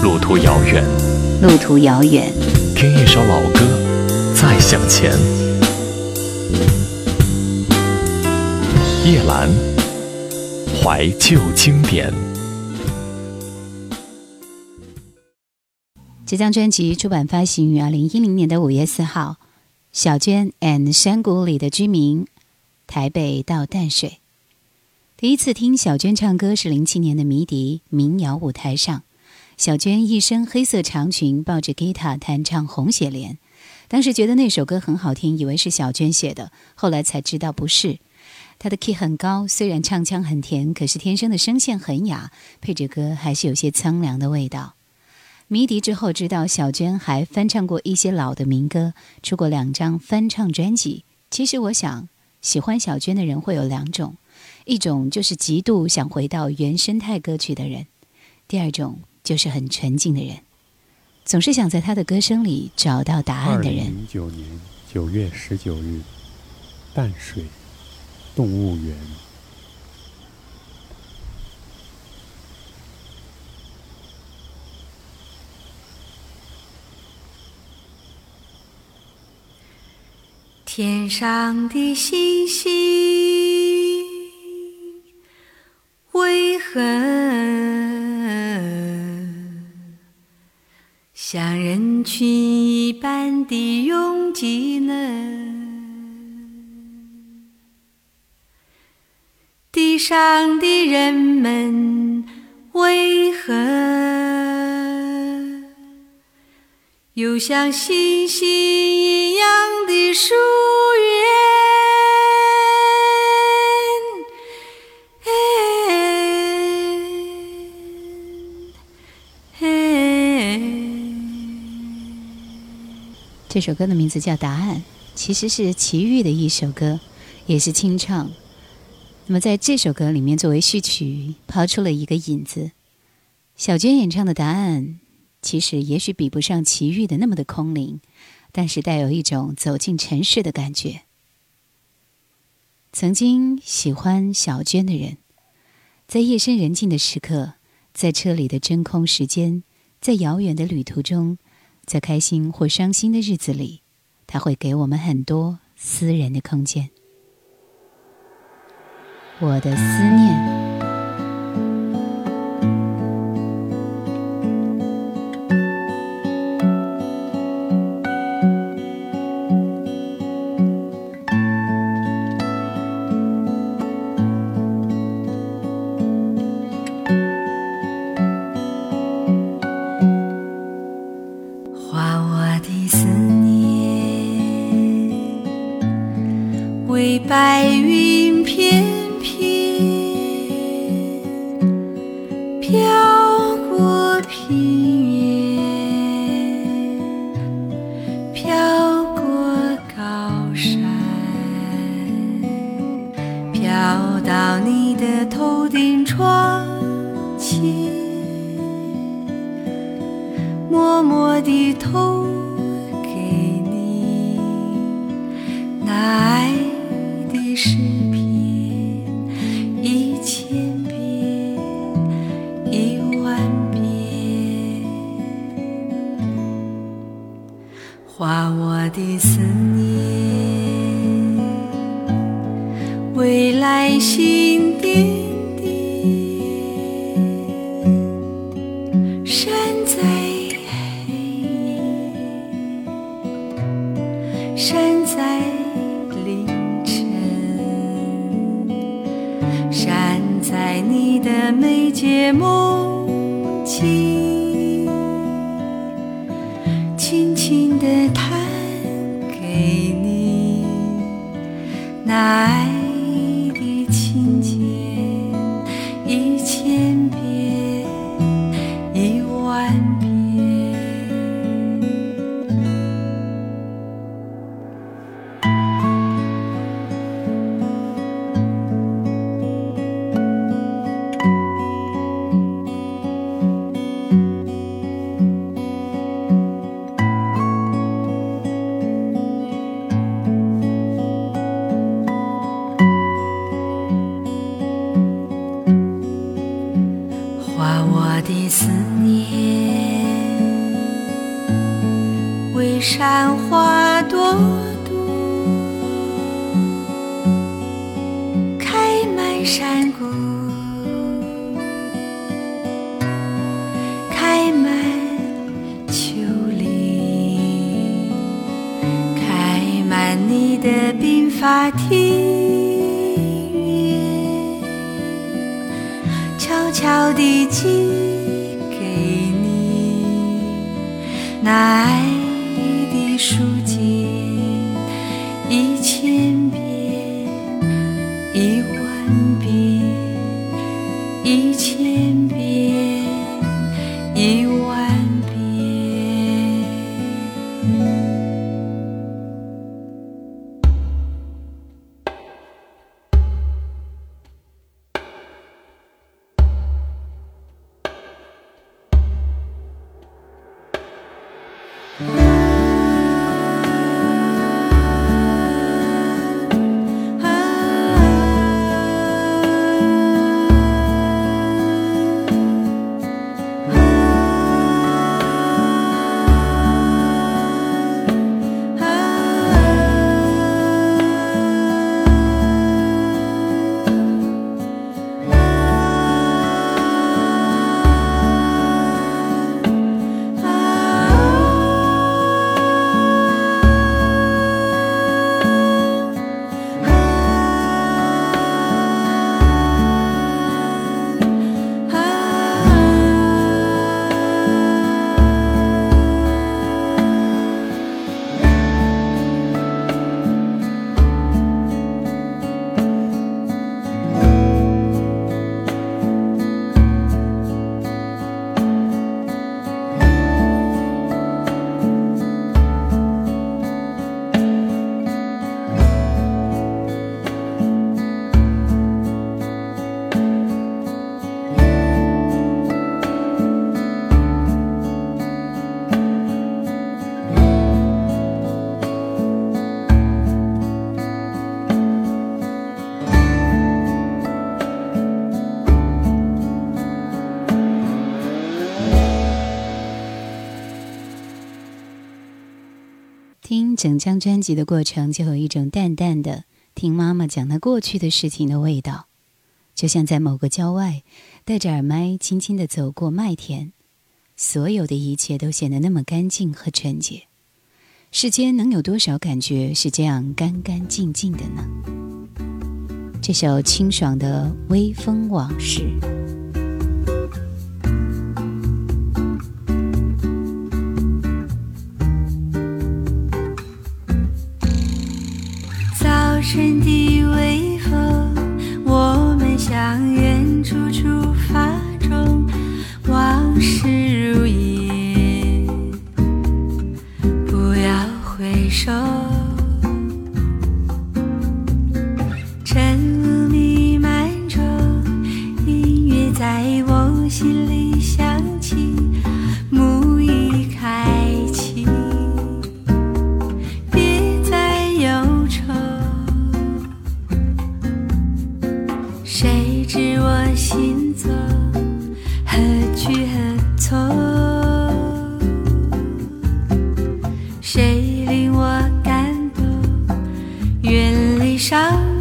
路途遥远，路途遥远，听一首老歌，再向前。叶兰，怀旧经典。这张专辑出版发行于二零一零年的五月四号。小娟 and 山谷里的居民，台北到淡水。第一次听小娟唱歌是零七年的迷笛民谣舞台上，小娟一身黑色长裙，抱着吉他弹唱《红雪莲》。当时觉得那首歌很好听，以为是小娟写的，后来才知道不是。她的 key 很高，虽然唱腔很甜，可是天生的声线很哑，配着歌还是有些苍凉的味道。迷笛之后，知道小娟还翻唱过一些老的民歌，出过两张翻唱专辑。其实我想，喜欢小娟的人会有两种：一种就是极度想回到原生态歌曲的人；第二种就是很纯净的人，总是想在他的歌声里找到答案的人。零九年九月十九日，淡水动物园。天上的星星为何像人群一般的拥挤呢？地上的人们为何？又像星星一样的疏远。这首歌的名字叫《答案》，其实是齐豫的一首歌，也是清唱。那么在这首歌里面，作为序曲，抛出了一个引子。小娟演唱的《答案》。其实也许比不上齐豫的那么的空灵，但是带有一种走进城市的感觉。曾经喜欢小娟的人，在夜深人静的时刻，在车里的真空时间，在遥远的旅途中，在开心或伤心的日子里，他会给我们很多私人的空间。我的思念。的鬓发庭院，悄悄地寄给你。那爱整张专辑的过程，就有一种淡淡的听妈妈讲她过去的事情的味道，就像在某个郊外，戴着耳麦，轻轻的走过麦田，所有的一切都显得那么干净和纯洁。世间能有多少感觉是这样干干净净的呢？这首清爽的《微风往事》。早晨的上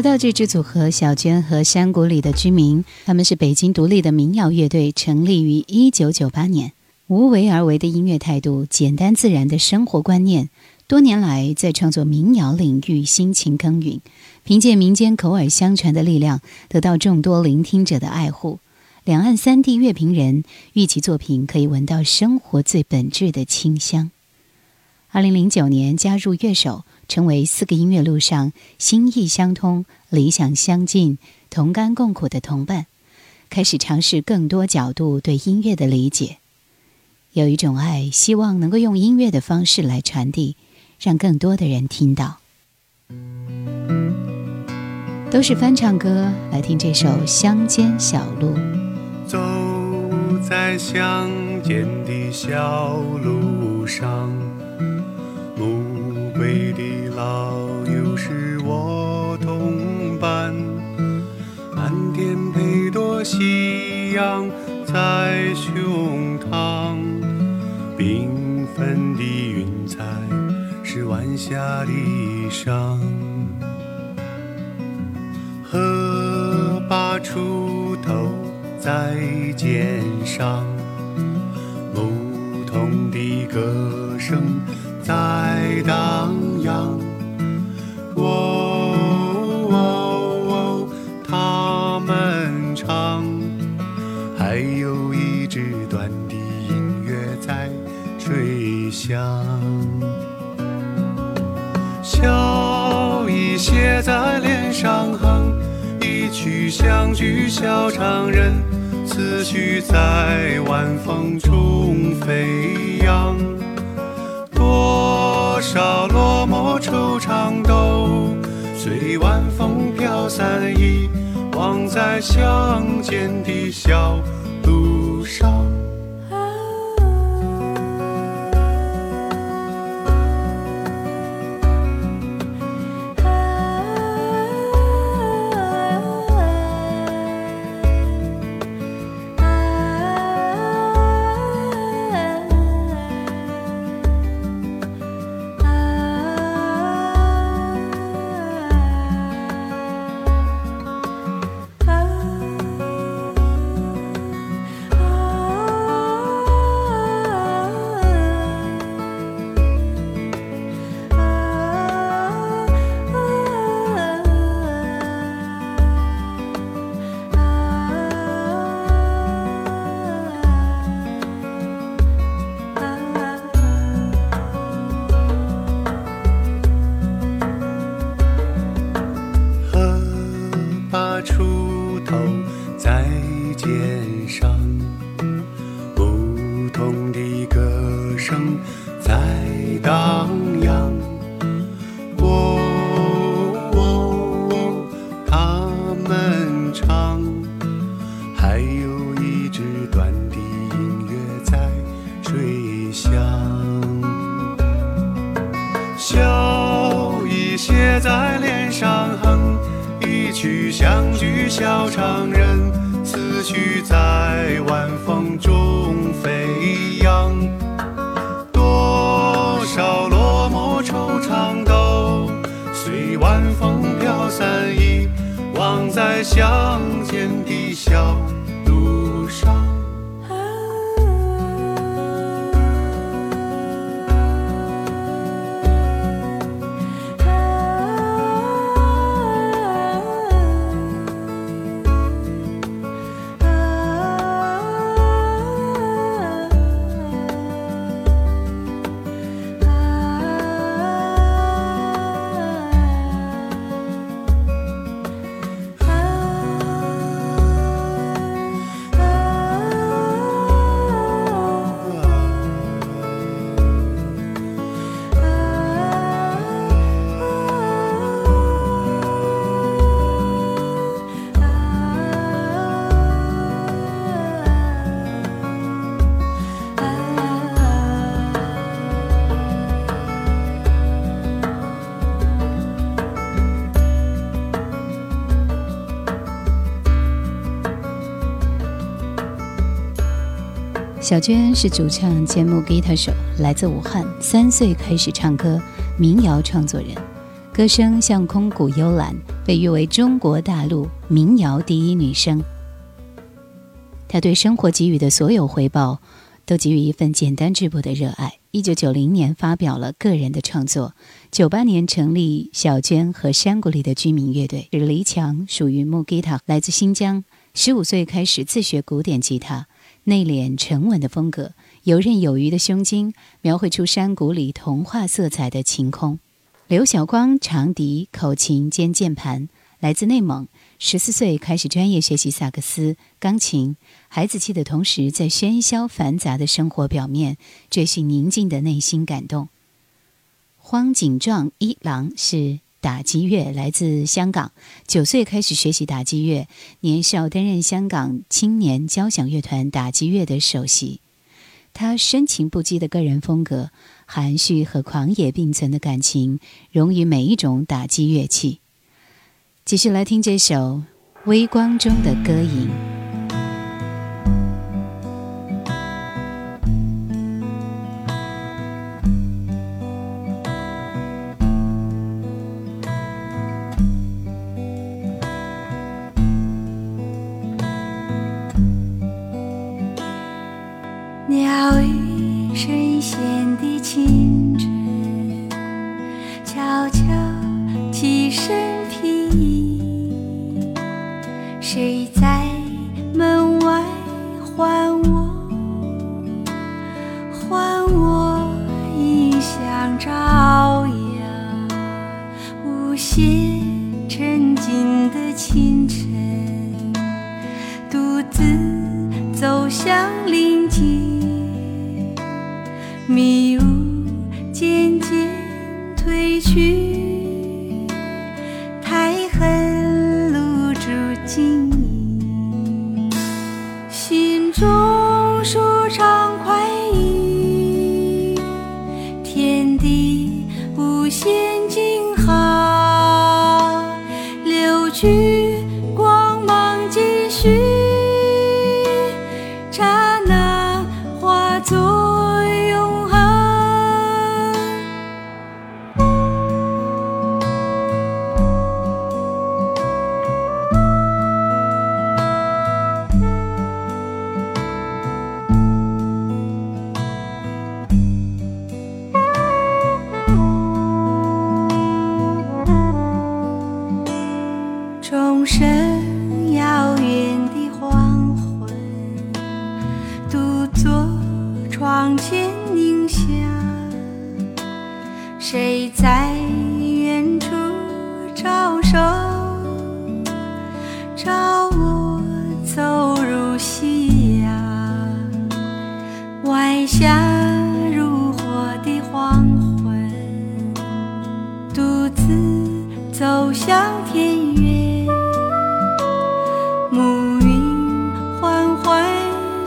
说到这支组合，小娟和山谷里的居民，他们是北京独立的民谣乐队，成立于一九九八年。无为而为的音乐态度，简单自然的生活观念，多年来在创作民谣领域辛勤耕耘，凭借民间口耳相传的力量，得到众多聆听者的爱护。两岸三地乐评人誉其作品可以闻到生活最本质的清香。二零零九年加入乐手，成为四个音乐路上心意相通、理想相近、同甘共苦的同伴，开始尝试更多角度对音乐的理解。有一种爱，希望能够用音乐的方式来传递，让更多的人听到。都是翻唱歌，来听这首《乡间小路》。走在乡间的小路上，暮归的老牛是我同伴，蓝天配朵夕阳在胸膛，缤纷的云彩是晚霞的衣裳。荷把锄头在肩上，相聚笑唱人，思绪在晚风中飞扬。多少落寞惆怅都随晚风飘散，遗忘在乡间的小把锄头在肩上，不同的歌声在荡。相聚笑常人，思绪在晚风中飞扬。多少落寞惆怅都随晚风飘散，遗忘在乡间的小小娟是主唱兼木吉他手，来自武汉，三岁开始唱歌，民谣创作人，歌声像空谷幽兰，被誉为中国大陆民谣第一女声。她对生活给予的所有回报，都给予一份简单质朴的热爱。一九九零年发表了个人的创作，九八年成立小娟和山谷里的居民乐队。是黎强，属于木吉他，来自新疆，十五岁开始自学古典吉他。内敛沉稳的风格，游刃有余的胸襟，描绘出山谷里童话色彩的晴空。刘晓光长笛、口琴兼键盘，来自内蒙，十四岁开始专业学习萨克斯、钢琴。孩子气的同时，在喧嚣繁杂的生活表面，追寻宁静的内心感动。荒井壮一郎是。打击乐来自香港，九岁开始学习打击乐，年少担任香港青年交响乐团打击乐的首席。他深情不羁的个人风格，含蓄和狂野并存的感情，融于每一种打击乐器。继续来听这首《微光中的歌吟》。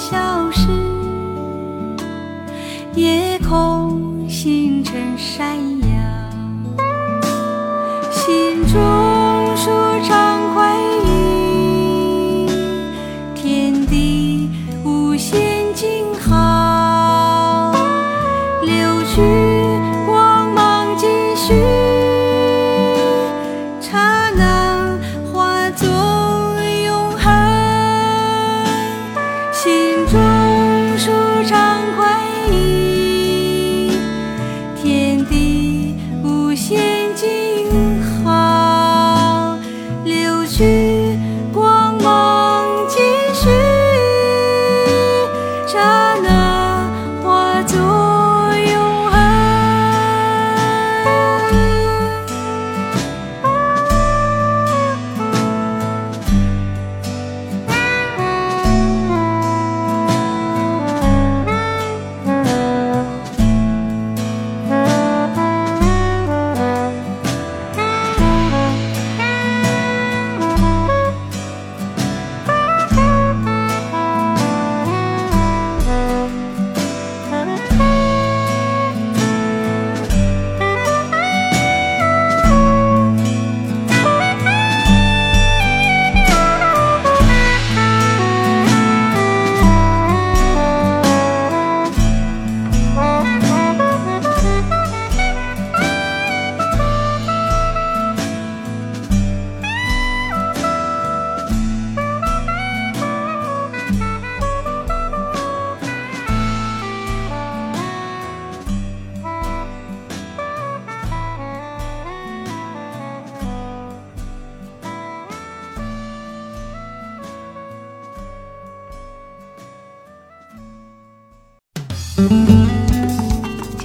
消失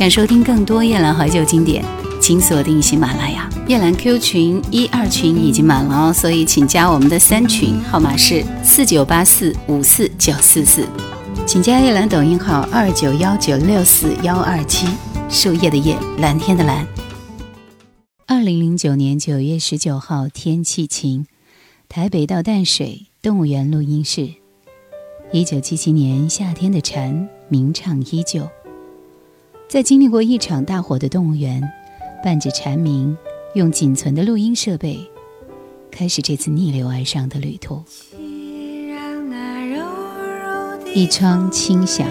想收听更多夜兰怀旧经典，请锁定喜马拉雅。夜兰 Q 群一二群已经满了哦，所以请加我们的三群，号码是四九八四五四九四四。请加夜兰抖音号二九幺九六四幺二七，树叶的叶，蓝天的蓝。二零零九年九月十九号，天气晴，台北到淡水动物园录音室。一九七七年夏天的蝉鸣唱依旧，在经历过一场大火的动物园，伴着蝉鸣，用仅存的录音设备，开始这次逆流而上的旅途。一窗清响，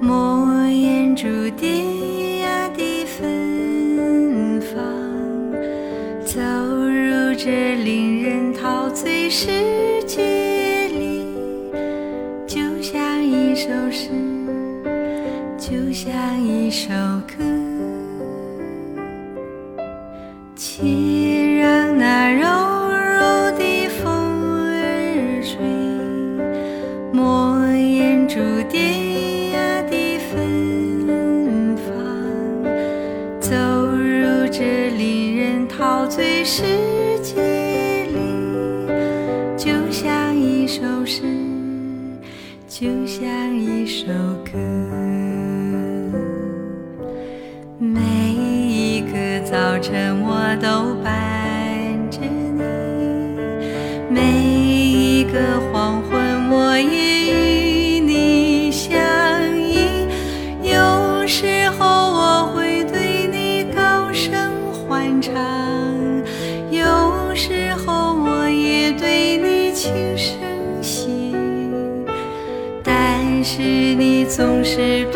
莫言珠蝶呀的芬芳，走入这令人陶醉世一首歌。且让那柔柔的风儿吹，莫言珠蝶呀的芬芳，走入这令人陶醉世界里，就像一首诗，就像一首歌。晨我都伴着你，每一个黄昏我也与你相依。有时候我会对你高声欢唱，有时候我也对你轻声细。但是你总是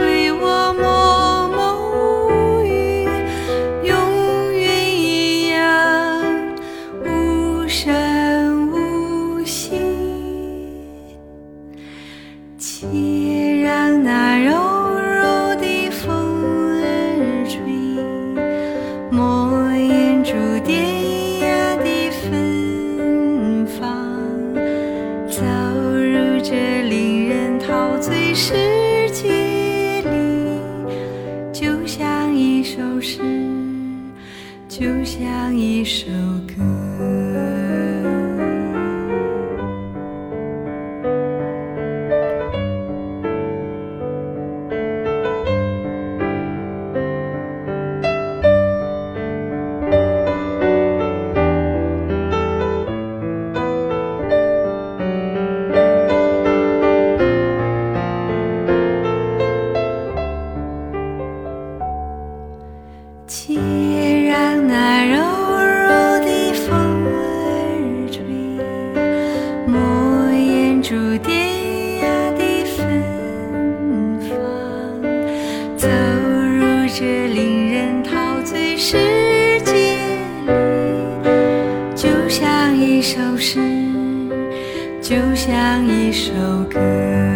这令人陶醉世界里，就像一首诗，就像一首歌。